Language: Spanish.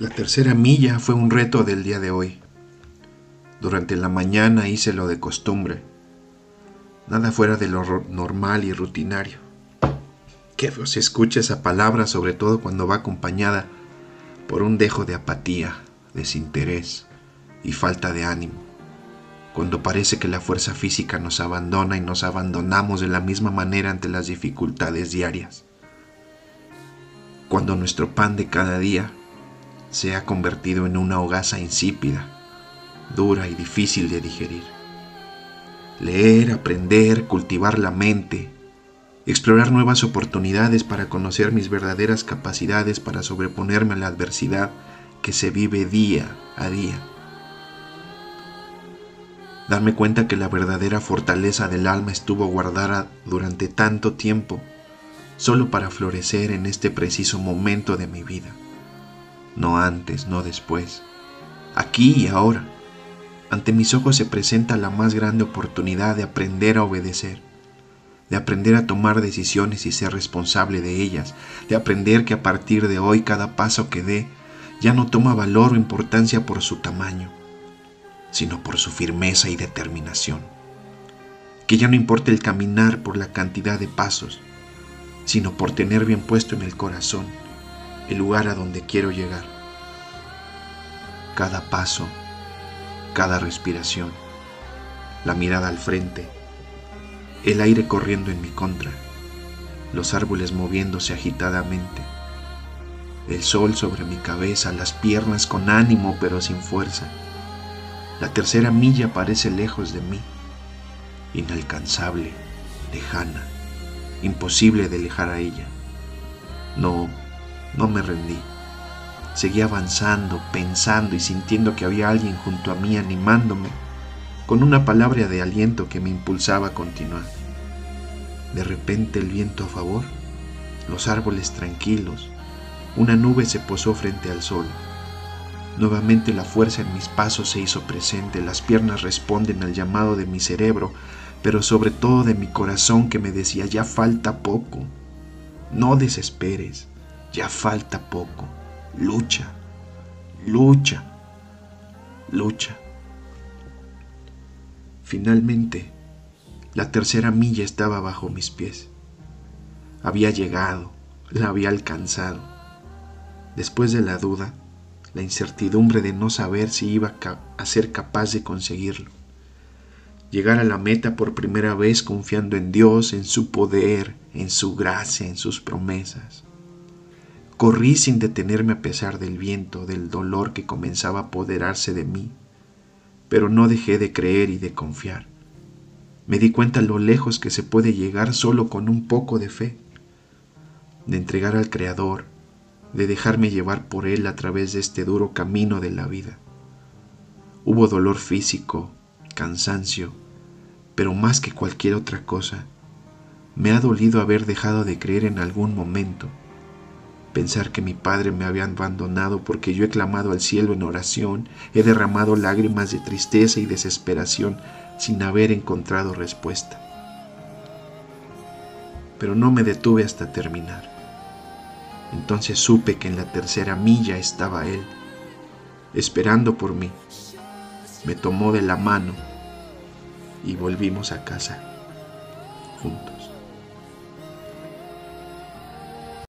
La tercera milla fue un reto del día de hoy. Durante la mañana hice lo de costumbre, nada fuera de lo normal y rutinario. Qué feo se escucha esa palabra, sobre todo cuando va acompañada por un dejo de apatía, desinterés y falta de ánimo. Cuando parece que la fuerza física nos abandona y nos abandonamos de la misma manera ante las dificultades diarias. Cuando nuestro pan de cada día se ha convertido en una hogaza insípida, dura y difícil de digerir. Leer, aprender, cultivar la mente, explorar nuevas oportunidades para conocer mis verdaderas capacidades para sobreponerme a la adversidad que se vive día a día. Darme cuenta que la verdadera fortaleza del alma estuvo guardada durante tanto tiempo solo para florecer en este preciso momento de mi vida no antes, no después, aquí y ahora. Ante mis ojos se presenta la más grande oportunidad de aprender a obedecer, de aprender a tomar decisiones y ser responsable de ellas, de aprender que a partir de hoy cada paso que dé ya no toma valor o importancia por su tamaño, sino por su firmeza y determinación. Que ya no importa el caminar por la cantidad de pasos, sino por tener bien puesto en el corazón el lugar a donde quiero llegar. Cada paso, cada respiración, la mirada al frente, el aire corriendo en mi contra, los árboles moviéndose agitadamente, el sol sobre mi cabeza, las piernas con ánimo pero sin fuerza. La tercera milla parece lejos de mí, inalcanzable, lejana, imposible de alejar a ella. No, no me rendí. Seguí avanzando, pensando y sintiendo que había alguien junto a mí animándome, con una palabra de aliento que me impulsaba a continuar. De repente el viento a favor, los árboles tranquilos, una nube se posó frente al sol. Nuevamente la fuerza en mis pasos se hizo presente, las piernas responden al llamado de mi cerebro, pero sobre todo de mi corazón que me decía, ya falta poco, no desesperes, ya falta poco. Lucha, lucha, lucha. Finalmente, la tercera milla estaba bajo mis pies. Había llegado, la había alcanzado. Después de la duda, la incertidumbre de no saber si iba a ser capaz de conseguirlo. Llegar a la meta por primera vez confiando en Dios, en su poder, en su gracia, en sus promesas. Corrí sin detenerme a pesar del viento, del dolor que comenzaba a apoderarse de mí, pero no dejé de creer y de confiar. Me di cuenta lo lejos que se puede llegar solo con un poco de fe, de entregar al Creador, de dejarme llevar por Él a través de este duro camino de la vida. Hubo dolor físico, cansancio, pero más que cualquier otra cosa, me ha dolido haber dejado de creer en algún momento Pensar que mi padre me había abandonado porque yo he clamado al cielo en oración, he derramado lágrimas de tristeza y desesperación sin haber encontrado respuesta. Pero no me detuve hasta terminar. Entonces supe que en la tercera milla estaba él, esperando por mí. Me tomó de la mano y volvimos a casa juntos.